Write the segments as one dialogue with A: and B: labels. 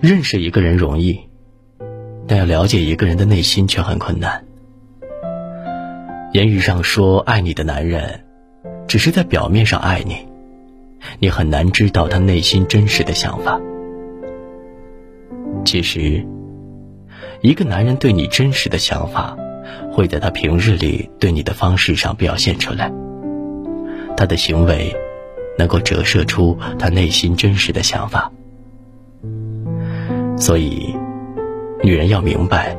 A: 认识一个人容易，但要了解一个人的内心却很困难。言语上说爱你的男人，只是在表面上爱你，你很难知道他内心真实的想法。其实，一个男人对你真实的想法，会在他平日里对你的方式上表现出来。他的行为，能够折射出他内心真实的想法。所以，女人要明白，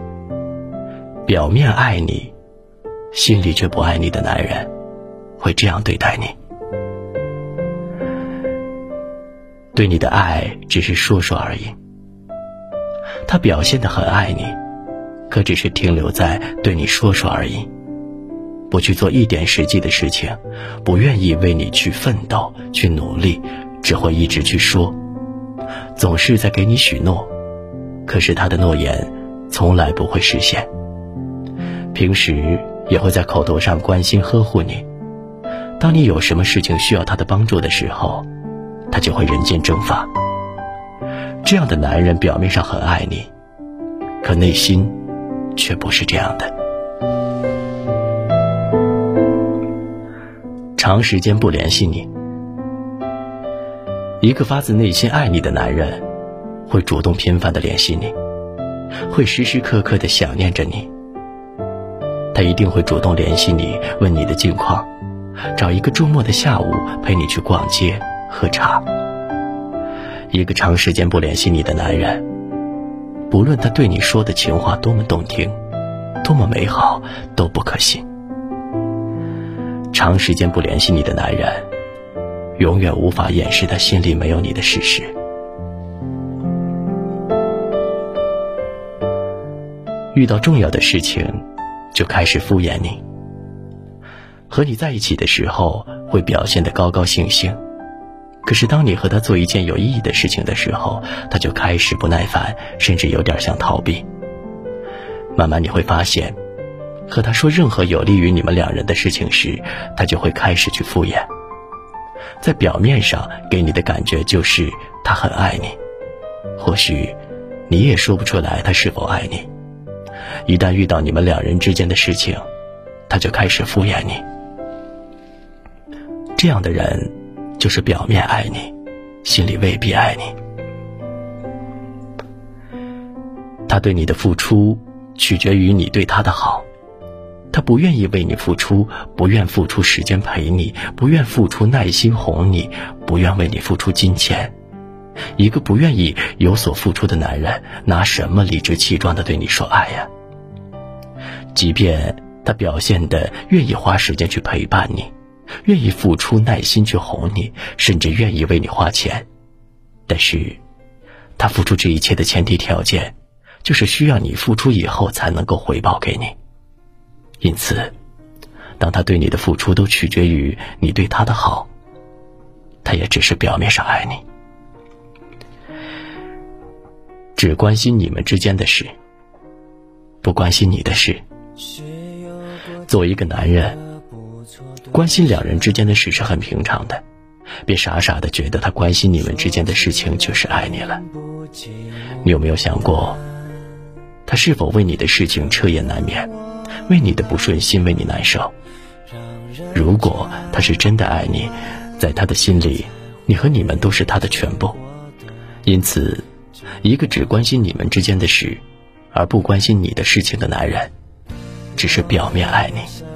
A: 表面爱你，心里却不爱你的男人，会这样对待你。对你的爱只是说说而已，他表现的很爱你，可只是停留在对你说说而已，不去做一点实际的事情，不愿意为你去奋斗、去努力，只会一直去说，总是在给你许诺。可是他的诺言从来不会实现。平时也会在口头上关心呵护你，当你有什么事情需要他的帮助的时候，他就会人间蒸发。这样的男人表面上很爱你，可内心却不是这样的。长时间不联系你，一个发自内心爱你的男人。会主动频繁的联系你，会时时刻刻的想念着你。他一定会主动联系你，问你的近况，找一个周末的下午陪你去逛街喝茶。一个长时间不联系你的男人，不论他对你说的情话多么动听，多么美好，都不可信。长时间不联系你的男人，永远无法掩饰他心里没有你的事实。遇到重要的事情，就开始敷衍你。和你在一起的时候，会表现得高高兴兴，可是当你和他做一件有意义的事情的时候，他就开始不耐烦，甚至有点想逃避。慢慢你会发现，和他说任何有利于你们两人的事情时，他就会开始去敷衍。在表面上给你的感觉就是他很爱你，或许你也说不出来他是否爱你。一旦遇到你们两人之间的事情，他就开始敷衍你。这样的人，就是表面爱你，心里未必爱你。他对你的付出，取决于你对他的好。他不愿意为你付出，不愿付出时间陪你，不愿付出耐心哄你，不愿为你付出金钱。一个不愿意有所付出的男人，拿什么理直气壮的对你说爱呀？即便他表现的愿意花时间去陪伴你，愿意付出耐心去哄你，甚至愿意为你花钱，但是，他付出这一切的前提条件，就是需要你付出以后才能够回报给你。因此，当他对你的付出都取决于你对他的好，他也只是表面上爱你，只关心你们之间的事，不关心你的事。作为一个男人，关心两人之间的事是很平常的，别傻傻的觉得他关心你们之间的事情就是爱你了。你有没有想过，他是否为你的事情彻夜难眠，为你的不顺心为你难受？如果他是真的爱你，在他的心里，你和你们都是他的全部。因此，一个只关心你们之间的事，而不关心你的事情的男人。只是表面爱你。